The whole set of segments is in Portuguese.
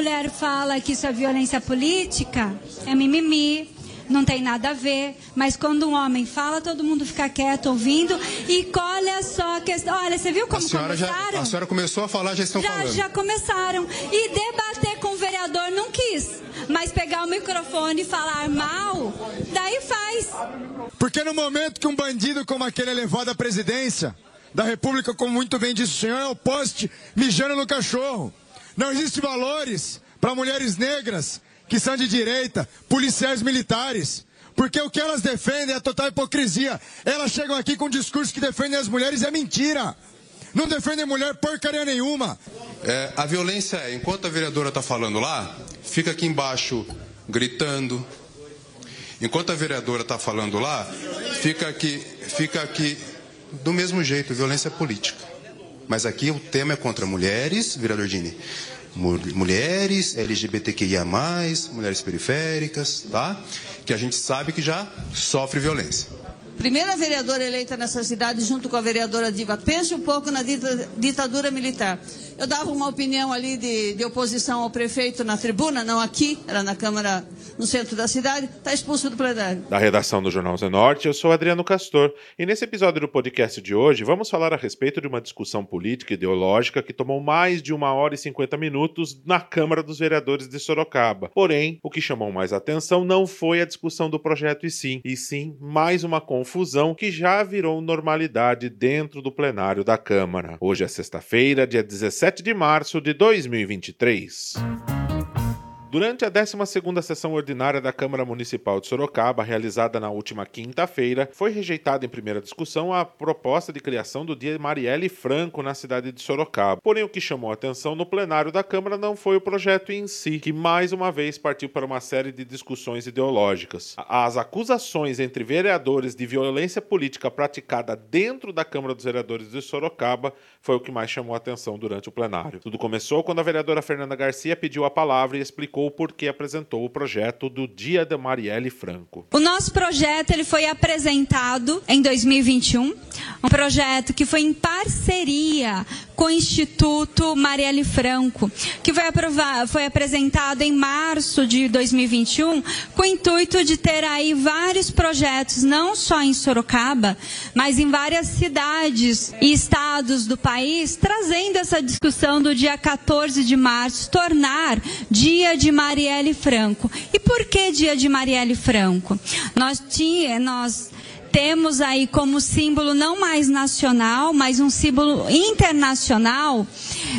mulher fala que isso é violência política, é mimimi, não tem nada a ver. Mas quando um homem fala, todo mundo fica quieto ouvindo. E olha só a questão. Olha, você viu como a senhora começaram? Já, a senhora começou a falar, já estão já, falando. Já começaram. E debater com o vereador não quis. Mas pegar o microfone e falar mal, daí faz. Porque no momento que um bandido como aquele é levado à presidência da República, como muito bem disse o senhor, é o poste mijando no cachorro. Não existem valores para mulheres negras que são de direita, policiais militares. Porque o que elas defendem é total hipocrisia. Elas chegam aqui com um discurso que defendem as mulheres é mentira. Não defendem mulher porcaria nenhuma. É, a violência é, enquanto a vereadora está falando lá, fica aqui embaixo gritando. Enquanto a vereadora está falando lá, fica aqui, fica aqui do mesmo jeito, violência política. Mas aqui o tema é contra mulheres, vereador Dini mulheres, LGBTQIA+, mulheres periféricas, tá? Que a gente sabe que já sofre violência. Primeira vereadora eleita nessa cidade junto com a vereadora Diva. Pense um pouco na ditadura militar. Eu dava uma opinião ali de, de oposição ao prefeito na tribuna, não aqui, era na Câmara no centro da cidade, está expulso do plenário. Da redação do Jornal Zenorte, eu sou Adriano Castor e nesse episódio do podcast de hoje vamos falar a respeito de uma discussão política e ideológica que tomou mais de uma hora e cinquenta minutos na Câmara dos Vereadores de Sorocaba. Porém, o que chamou mais atenção não foi a discussão do projeto e sim, e sim mais uma confusão que já virou normalidade dentro do plenário da Câmara. Hoje é sexta-feira, dia 17 de março de 2023. Durante a 12ª sessão ordinária da Câmara Municipal de Sorocaba, realizada na última quinta-feira, foi rejeitada em primeira discussão a proposta de criação do Dia Marielle Franco na cidade de Sorocaba. Porém, o que chamou a atenção no plenário da Câmara não foi o projeto em si, que mais uma vez partiu para uma série de discussões ideológicas. As acusações entre vereadores de violência política praticada dentro da Câmara dos Vereadores de Sorocaba foi o que mais chamou a atenção durante o plenário. Tudo começou quando a vereadora Fernanda Garcia pediu a palavra e explicou explicou por que apresentou o projeto do Dia da Marielle Franco. O nosso projeto ele foi apresentado em 2021, um projeto que foi em parceria com o Instituto Marielle Franco, que foi, foi apresentado em março de 2021, com o intuito de ter aí vários projetos, não só em Sorocaba, mas em várias cidades e estados do país, trazendo essa discussão do dia 14 de março, tornar dia de Marielle Franco. E por que dia de Marielle Franco? Nós, tinha, nós temos aí como símbolo não mais nacional, mas um símbolo internacional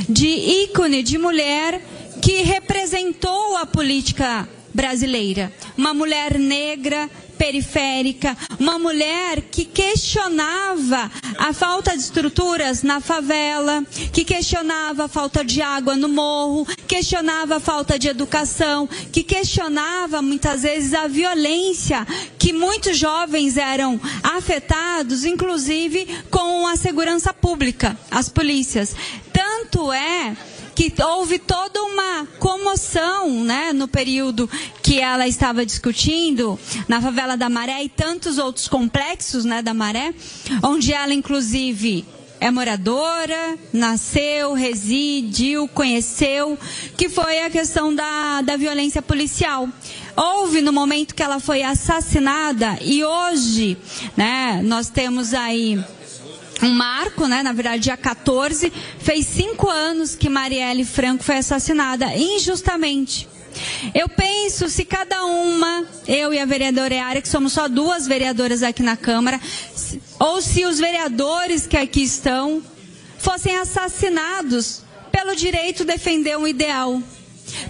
de ícone de mulher que representou a política brasileira. Uma mulher negra, periférica, uma mulher que questionava a falta de estruturas na favela, que questionava a falta de água no morro, questionava a falta de educação, que questionava muitas vezes a violência que muitos jovens eram afetados, inclusive com a segurança pública, as polícias. Tanto é que houve toda uma comoção, né, no período que ela estava discutindo na favela da Maré e tantos outros complexos, né, da Maré, onde ela inclusive é moradora, nasceu, residiu, conheceu, que foi a questão da, da violência policial. Houve no momento que ela foi assassinada e hoje, né, nós temos aí um marco, né? Na verdade, dia 14, fez cinco anos que Marielle Franco foi assassinada injustamente. Eu penso se cada uma, eu e a vereadora Eara, que somos só duas vereadoras aqui na Câmara, ou se os vereadores que aqui estão fossem assassinados pelo direito de defender um ideal,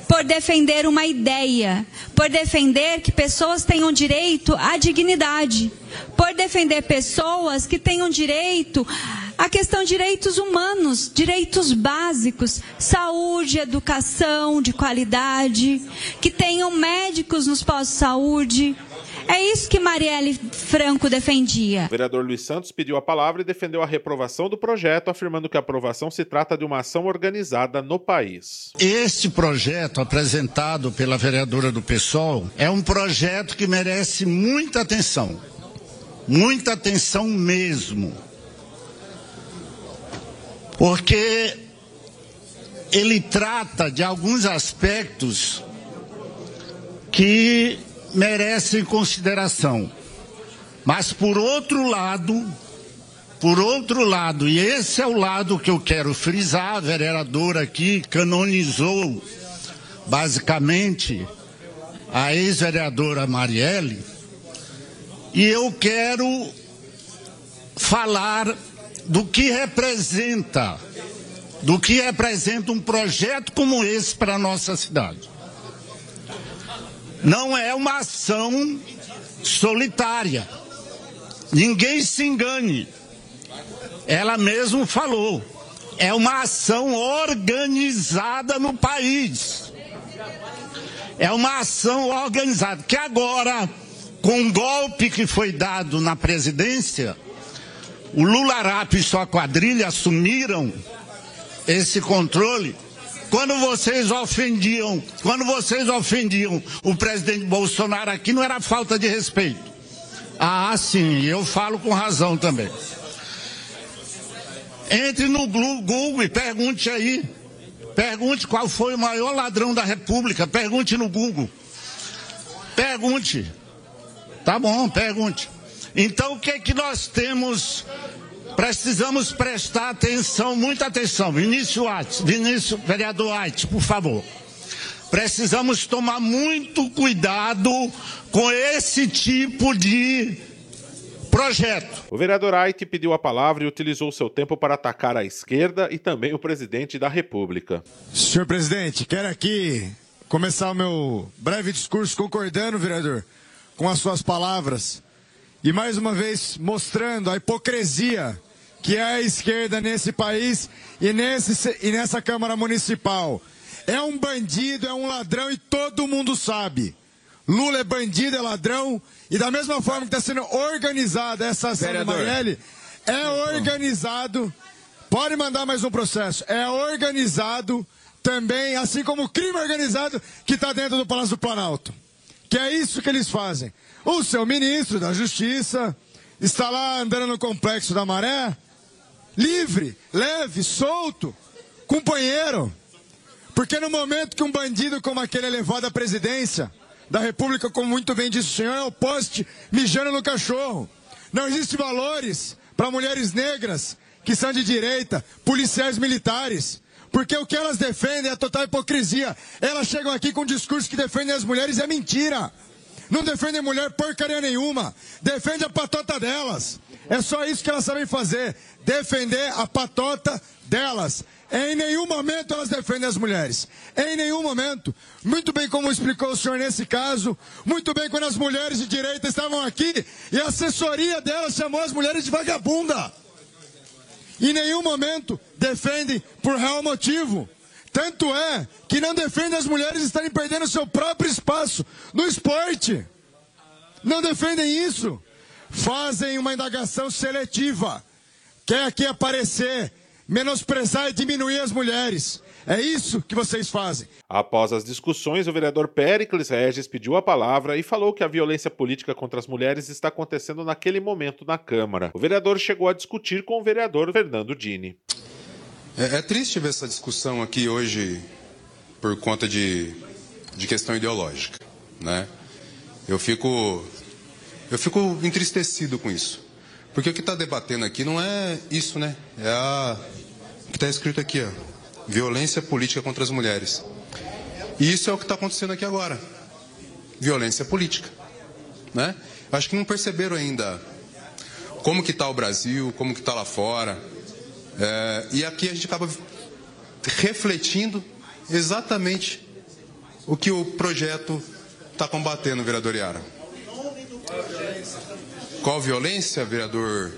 por defender uma ideia, por defender que pessoas tenham direito à dignidade, por defender pessoas que tenham direito à questão de direitos humanos, direitos básicos, saúde, educação de qualidade, que tenham médicos nos pós-saúde, é isso que Marielle Franco defendia. O vereador Luiz Santos pediu a palavra e defendeu a reprovação do projeto, afirmando que a aprovação se trata de uma ação organizada no país. Este projeto apresentado pela vereadora do PSOL é um projeto que merece muita atenção. Muita atenção mesmo. Porque ele trata de alguns aspectos que merecem consideração. Mas por outro lado, por outro lado, e esse é o lado que eu quero frisar, a vereadora aqui canonizou basicamente a ex-vereadora Marielle, e eu quero falar do que representa, do que representa um projeto como esse para a nossa cidade. Não é uma ação solitária. Ninguém se engane. Ela mesmo falou. É uma ação organizada no país. É uma ação organizada. Que agora, com o golpe que foi dado na presidência, o Lula Arap e sua quadrilha assumiram esse controle. Quando vocês ofendiam, quando vocês ofendiam o presidente Bolsonaro aqui, não era falta de respeito. Ah, sim, eu falo com razão também. Entre no Google e pergunte aí. Pergunte qual foi o maior ladrão da República. Pergunte no Google. Pergunte. Tá bom, pergunte. Então o que é que nós temos? Precisamos prestar atenção, muita atenção. Vinícius Ates, Vinícius, vereador Ates, por favor. Precisamos tomar muito cuidado com esse tipo de projeto. O vereador Aite pediu a palavra e utilizou seu tempo para atacar a esquerda e também o presidente da República. Senhor presidente, quero aqui começar o meu breve discurso concordando, vereador, com as suas palavras e mais uma vez mostrando a hipocrisia que é a esquerda nesse país e, nesse, e nessa Câmara Municipal. É um bandido, é um ladrão e todo mundo sabe. Lula é bandido, é ladrão, e da mesma forma que está sendo organizada essa ação Vereador. do Marielle, é organizado. Pode mandar mais um processo. É organizado também, assim como o crime organizado que está dentro do Palácio do Planalto. Que é isso que eles fazem. O seu ministro da Justiça está lá andando no complexo da Maré, livre, leve, solto, companheiro. Porque no momento que um bandido como aquele é levado à presidência da República, como muito bem disse o senhor, é o poste mijando no cachorro. Não existem valores para mulheres negras que são de direita, policiais militares. Porque o que elas defendem é total hipocrisia. Elas chegam aqui com um discurso que defendem as mulheres é mentira. Não defendem mulher porcaria nenhuma. Defende a patota delas. É só isso que elas sabem fazer. Defender a patota delas. Em nenhum momento elas defendem as mulheres. Em nenhum momento. Muito bem como explicou o senhor nesse caso. Muito bem quando as mulheres de direita estavam aqui e a assessoria delas chamou as mulheres de vagabunda. Em nenhum momento defendem por real motivo. Tanto é que não defendem as mulheres estarem perdendo seu próprio espaço no esporte. Não defendem isso. Fazem uma indagação seletiva. Quer aqui aparecer, menosprezar e diminuir as mulheres. É isso que vocês fazem. Após as discussões, o vereador Pericles Regis pediu a palavra e falou que a violência política contra as mulheres está acontecendo naquele momento na Câmara. O vereador chegou a discutir com o vereador Fernando Dini. É, é, triste ver essa discussão aqui hoje por conta de, de questão ideológica, né? Eu fico, eu fico entristecido com isso. Porque o que está debatendo aqui não é isso, né? É a, o que está escrito aqui, ó. Violência política contra as mulheres. E isso é o que está acontecendo aqui agora. Violência política. Né? Acho que não perceberam ainda como que está o Brasil, como que está lá fora. É, e aqui a gente acaba refletindo exatamente o que o projeto está combatendo, vereador Iara. Qual violência, vereador?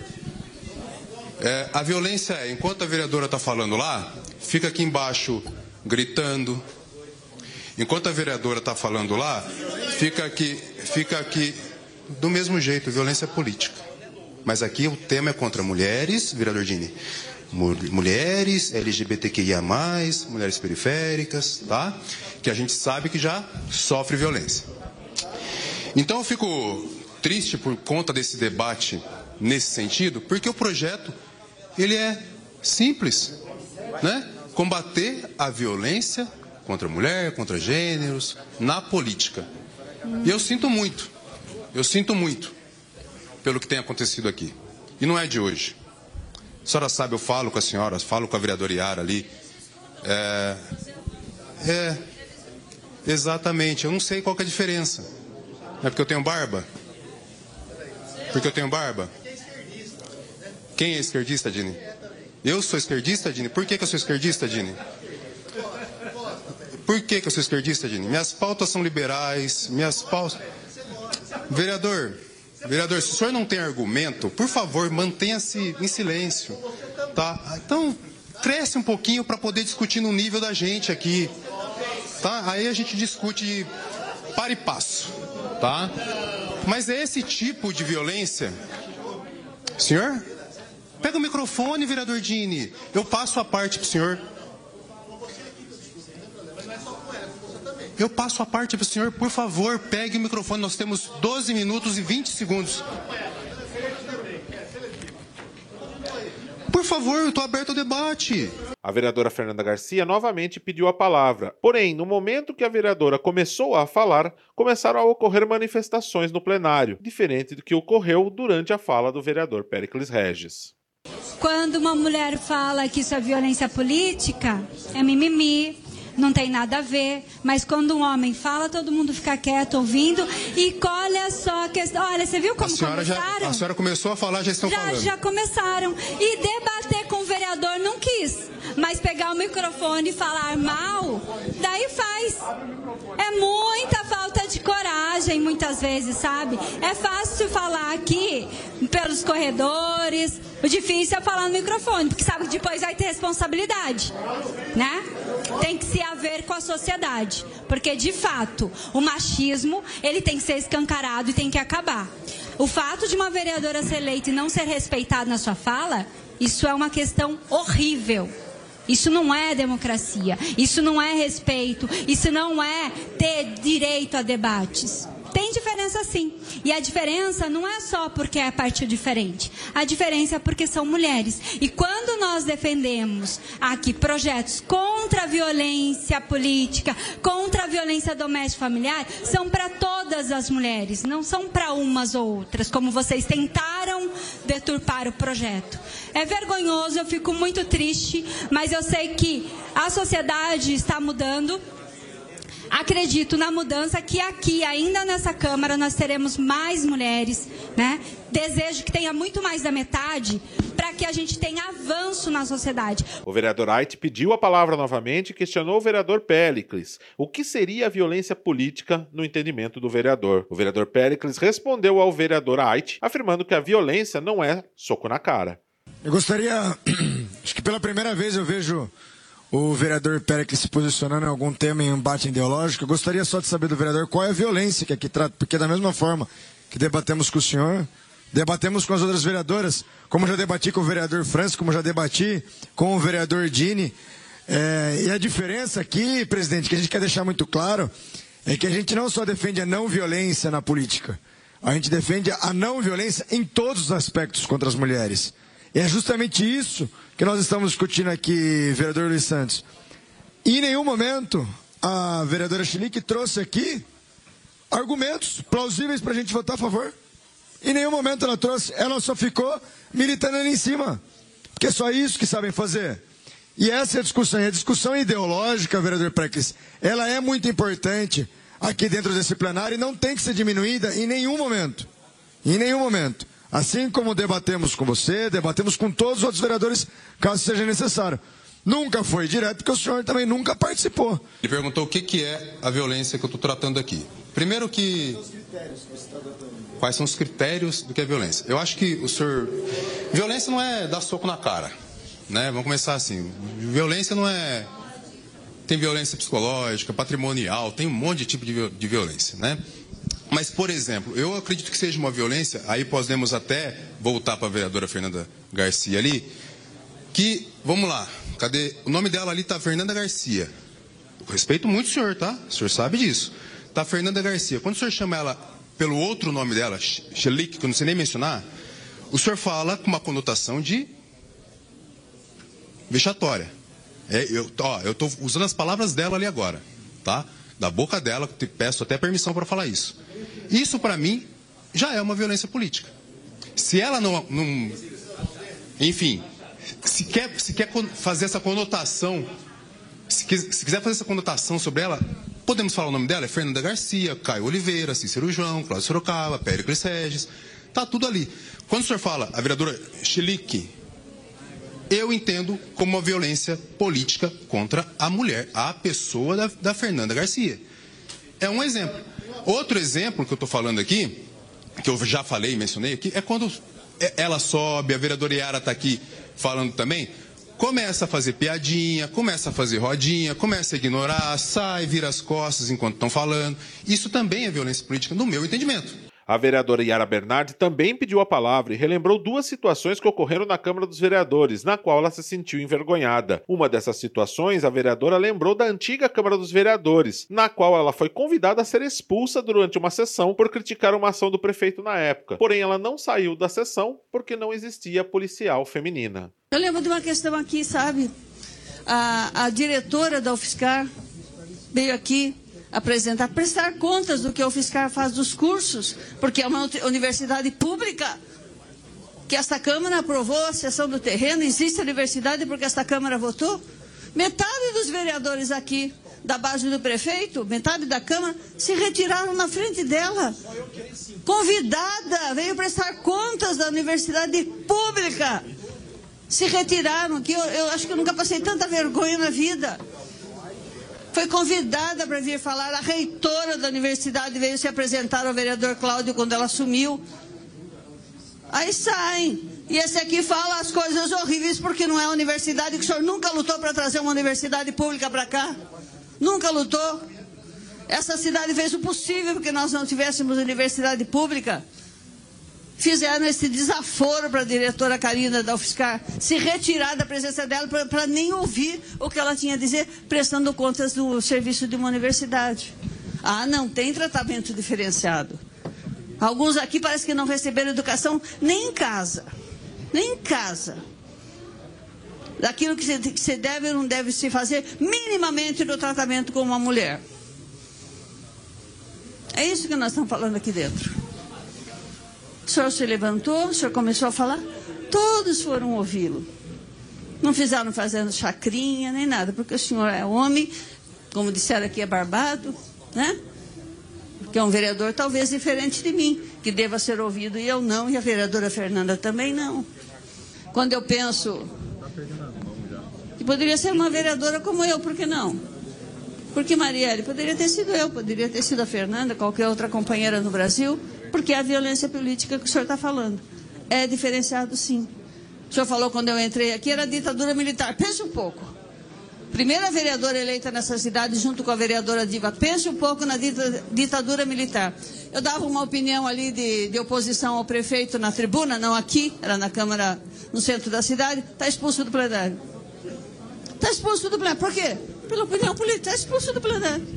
É, a violência é, enquanto a vereadora está falando lá, fica aqui embaixo gritando. Enquanto a vereadora está falando lá, fica aqui, fica aqui do mesmo jeito, violência política. Mas aqui o tema é contra mulheres, vereador Dini mulheres, LGBTQIA+, mulheres periféricas, tá? Que a gente sabe que já sofre violência. Então eu fico triste por conta desse debate nesse sentido, porque o projeto ele é simples, né? combater a violência contra a mulher, contra gêneros, na política. E eu sinto muito, eu sinto muito pelo que tem acontecido aqui. E não é de hoje. A senhora sabe, eu falo com a senhora, falo com a vereadora Iara ali. É, é, exatamente, eu não sei qual é a diferença. É porque eu tenho barba? Porque eu tenho barba? Quem é esquerdista, Dini? Eu sou esquerdista, Dini? Por que, que eu sou esquerdista, Dini? Por que, que eu sou esquerdista, Dini? Minhas pautas são liberais, minhas pautas. Vereador, vereador, se o senhor não tem argumento, por favor, mantenha-se em silêncio. Tá? Então, cresce um pouquinho para poder discutir no nível da gente aqui. Tá? Aí a gente discute para e passo. Tá? Mas é esse tipo de violência. Senhor? Pega o microfone, vereador Dini. Eu passo a parte para o senhor. Eu passo a parte para o senhor, por favor, pegue o microfone. Nós temos 12 minutos e 20 segundos. Por favor, eu estou aberto ao debate. A vereadora Fernanda Garcia novamente pediu a palavra. Porém, no momento que a vereadora começou a falar, começaram a ocorrer manifestações no plenário, diferente do que ocorreu durante a fala do vereador Pericles Regis. Quando uma mulher fala que isso é violência política, é mimimi, não tem nada a ver. Mas quando um homem fala, todo mundo fica quieto ouvindo. E olha só a questão. Olha, você viu como a começaram? Já, a senhora começou a falar, já estão já, falando. Já começaram. E debater com o vereador não quis. Mas pegar o microfone e falar mal, daí faz. É muita falta de coragem, muitas vezes, sabe? É fácil falar aqui pelos corredores. O difícil é falar no microfone, porque sabe que depois vai ter responsabilidade, né? Tem que se haver com a sociedade, porque de fato o machismo ele tem que ser escancarado e tem que acabar. O fato de uma vereadora ser eleita e não ser respeitada na sua fala, isso é uma questão horrível. Isso não é democracia, isso não é respeito, isso não é ter direito a debates. Tem diferença sim. E a diferença não é só porque é partido diferente. A diferença é porque são mulheres. E quando nós defendemos aqui projetos contra a violência política, contra a violência doméstica familiar, são para todas as mulheres, não são para umas ou outras, como vocês tentaram deturpar o projeto. É vergonhoso, eu fico muito triste, mas eu sei que a sociedade está mudando acredito na mudança que aqui, ainda nessa Câmara, nós teremos mais mulheres, né? Desejo que tenha muito mais da metade para que a gente tenha avanço na sociedade. O vereador Ait pediu a palavra novamente e questionou o vereador Péricles. O que seria a violência política no entendimento do vereador? O vereador Péricles respondeu ao vereador Ait, afirmando que a violência não é soco na cara. Eu gostaria, acho que pela primeira vez eu vejo o vereador Pérez se posicionando em algum tema em embate ideológico. Eu gostaria só de saber do vereador qual é a violência que aqui trata, porque da mesma forma que debatemos com o senhor, debatemos com as outras vereadoras, como já debati com o vereador Francis, como já debati com o vereador Dini. É, e a diferença aqui, presidente, que a gente quer deixar muito claro, é que a gente não só defende a não violência na política, a gente defende a não violência em todos os aspectos contra as mulheres. E é justamente isso que nós estamos discutindo aqui, vereador Luiz Santos. E em nenhum momento a vereadora Chilique trouxe aqui argumentos plausíveis para a gente votar a favor. Em nenhum momento ela trouxe, ela só ficou militando ali em cima. Porque é só isso que sabem fazer. E essa é a discussão. E a discussão ideológica, vereador Preclis, ela é muito importante aqui dentro desse plenário e não tem que ser diminuída em nenhum momento. Em nenhum momento. Assim como debatemos com você, debatemos com todos os outros vereadores, caso seja necessário. Nunca foi direto, porque o senhor também nunca participou. Ele perguntou o que, que é a violência que eu estou tratando aqui. Primeiro que. Quais são os critérios do que é violência? Eu acho que o senhor. Violência não é dar soco na cara. Né? Vamos começar assim. Violência não é. Tem violência psicológica, patrimonial, tem um monte de tipo de violência. Né? Mas, por exemplo, eu acredito que seja uma violência, aí podemos até voltar para a vereadora Fernanda Garcia ali, que, vamos lá, cadê? O nome dela ali está Fernanda Garcia. Eu respeito muito o senhor, tá? O senhor sabe disso. Está Fernanda Garcia. Quando o senhor chama ela pelo outro nome dela, Xelique, que eu não sei nem mencionar, o senhor fala com uma conotação de vexatória. É, eu, ó, eu tô usando as palavras dela ali agora, tá? Da boca dela, peço até permissão para falar isso. Isso, para mim, já é uma violência política. Se ela não, não enfim, se quer, se quer fazer essa conotação, se, se quiser fazer essa conotação sobre ela, podemos falar o nome dela? É Fernanda Garcia, Caio Oliveira, Cícero João, Cláudio Sorocaba, Péricles Regis. Tá tudo ali. Quando o senhor fala a vereadora Chilique, eu entendo como uma violência política contra a mulher, a pessoa da, da Fernanda Garcia. É um exemplo. Outro exemplo que eu estou falando aqui, que eu já falei e mencionei aqui, é quando é, ela sobe, a vereadora Yara está aqui falando também, começa a fazer piadinha, começa a fazer rodinha, começa a ignorar, sai, vira as costas enquanto estão falando. Isso também é violência política, no meu entendimento. A vereadora Yara Bernardi também pediu a palavra e relembrou duas situações que ocorreram na Câmara dos Vereadores, na qual ela se sentiu envergonhada. Uma dessas situações, a vereadora lembrou da antiga Câmara dos Vereadores, na qual ela foi convidada a ser expulsa durante uma sessão por criticar uma ação do prefeito na época. Porém, ela não saiu da sessão porque não existia policial feminina. Eu lembro de uma questão aqui, sabe? A, a diretora da UFSCar veio aqui apresentar, prestar contas do que o fiscal faz dos cursos, porque é uma universidade pública. Que esta Câmara aprovou a cessão do terreno, existe a universidade porque esta Câmara votou. Metade dos vereadores aqui da base do prefeito, metade da Câmara, se retiraram na frente dela. Convidada, veio prestar contas da universidade pública. Se retiraram, que eu, eu acho que eu nunca passei tanta vergonha na vida. Foi convidada para vir falar. A reitora da universidade veio se apresentar ao vereador Cláudio quando ela assumiu. Aí saem. E esse aqui fala as coisas horríveis porque não é universidade, que o senhor nunca lutou para trazer uma universidade pública para cá. Nunca lutou. Essa cidade fez o possível porque nós não tivéssemos universidade pública fizeram esse desaforo para a diretora Karina da UFSCar se retirar da presença dela para nem ouvir o que ela tinha a dizer, prestando contas do serviço de uma universidade. Ah, não tem tratamento diferenciado. Alguns aqui parece que não receberam educação nem em casa. Nem em casa. Daquilo que se, deve ou não deve se fazer minimamente no tratamento com uma mulher. É isso que nós estamos falando aqui dentro. O senhor se levantou, o senhor começou a falar, todos foram ouvi-lo. Não fizeram fazendo chacrinha nem nada, porque o senhor é homem, como disseram aqui, é barbado, né? Que é um vereador talvez diferente de mim, que deva ser ouvido e eu não, e a vereadora Fernanda também não. Quando eu penso que poderia ser uma vereadora como eu, por que não? Porque Marielle poderia ter sido eu, poderia ter sido a Fernanda, qualquer outra companheira no Brasil, porque é a violência política que o senhor está falando. É diferenciado, sim. O senhor falou quando eu entrei aqui, era ditadura militar. Pense um pouco. Primeira vereadora eleita nessa cidade, junto com a vereadora Diva. Pense um pouco na ditadura militar. Eu dava uma opinião ali de, de oposição ao prefeito na tribuna, não aqui, era na Câmara, no centro da cidade. Está expulso do plenário. Está expulso do plenário. Por quê? Pela opinião política. Está expulso do plenário.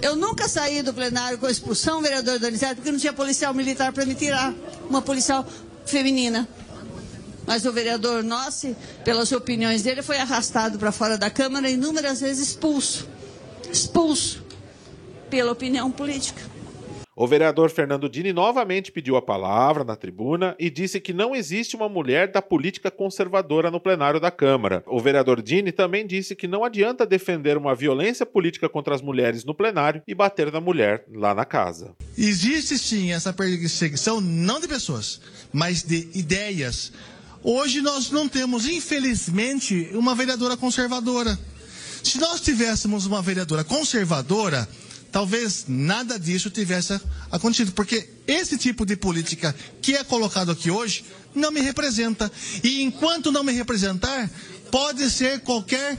Eu nunca saí do plenário com expulsão, vereador Donizete, porque não tinha policial militar para me tirar, uma policial feminina. Mas o vereador Nossi, pelas opiniões dele, foi arrastado para fora da Câmara inúmeras vezes expulso. Expulso pela opinião política. O vereador Fernando Dini novamente pediu a palavra na tribuna e disse que não existe uma mulher da política conservadora no plenário da Câmara. O vereador Dini também disse que não adianta defender uma violência política contra as mulheres no plenário e bater na mulher lá na casa. Existe sim essa perseguição, não de pessoas, mas de ideias. Hoje nós não temos, infelizmente, uma vereadora conservadora. Se nós tivéssemos uma vereadora conservadora, talvez nada disso tivesse acontecido, porque esse tipo de política que é colocado aqui hoje não me representa. E enquanto não me representar, pode ser qualquer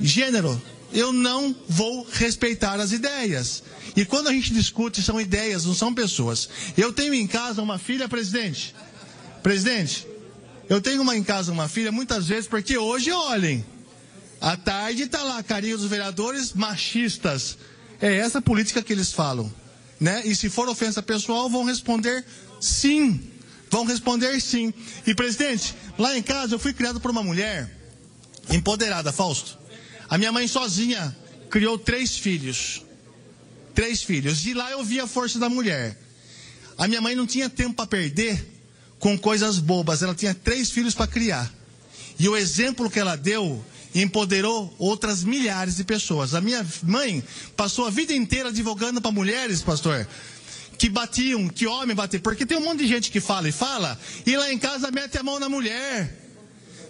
gênero. Eu não vou respeitar as ideias. E quando a gente discute, são ideias, não são pessoas. Eu tenho em casa uma filha, presidente. Presidente, eu tenho uma em casa uma filha muitas vezes, porque hoje, olhem, à tarde está lá a carinha dos vereadores machistas é essa política que eles falam. Né? E se for ofensa pessoal, vão responder sim. Vão responder sim. E, presidente, lá em casa eu fui criado por uma mulher empoderada, Fausto. A minha mãe sozinha criou três filhos. Três filhos. De lá eu vi a força da mulher. A minha mãe não tinha tempo para perder com coisas bobas. Ela tinha três filhos para criar. E o exemplo que ela deu empoderou outras milhares de pessoas. A minha mãe passou a vida inteira advogando para mulheres, pastor, que batiam, que homem batia. Porque tem um monte de gente que fala e fala, e lá em casa mete a mão na mulher.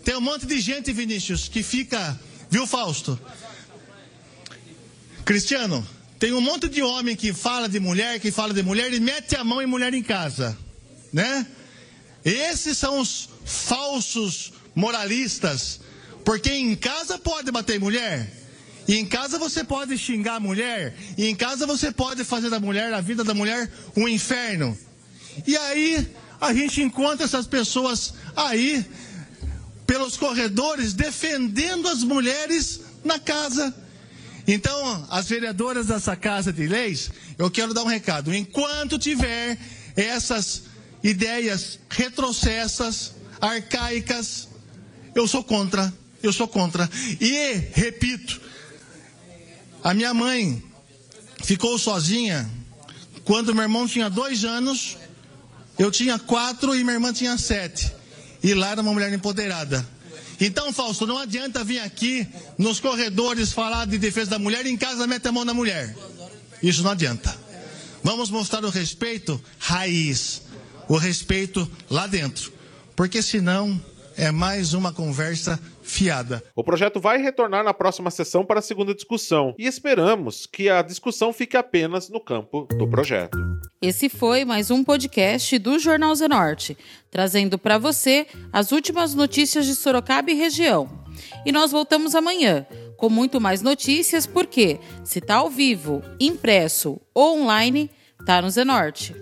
Tem um monte de gente, Vinícius, que fica. Viu, Fausto? Cristiano, tem um monte de homem que fala de mulher, que fala de mulher e mete a mão em mulher em casa, né? Esses são os falsos moralistas, porque em casa pode bater mulher, e em casa você pode xingar a mulher, e em casa você pode fazer da mulher, a vida da mulher, um inferno. E aí a gente encontra essas pessoas aí pelos corredores defendendo as mulheres na casa. Então, as vereadoras dessa casa de leis, eu quero dar um recado. Enquanto tiver essas ideias retrocessas, arcaicas, eu sou contra. Eu sou contra. E, repito, a minha mãe ficou sozinha quando meu irmão tinha dois anos, eu tinha quatro e minha irmã tinha sete. E lá era uma mulher empoderada. Então, Fausto, não adianta vir aqui nos corredores falar de defesa da mulher e em casa mete a mão na mulher. Isso não adianta. Vamos mostrar o respeito raiz, o respeito lá dentro. Porque senão é mais uma conversa fiada. O projeto vai retornar na próxima sessão para a segunda discussão e esperamos que a discussão fique apenas no campo do projeto. Esse foi mais um podcast do Jornal Zenorte, trazendo para você as últimas notícias de Sorocaba e região. E nós voltamos amanhã com muito mais notícias, porque se tá ao vivo, impresso ou online, tá no Zenorte.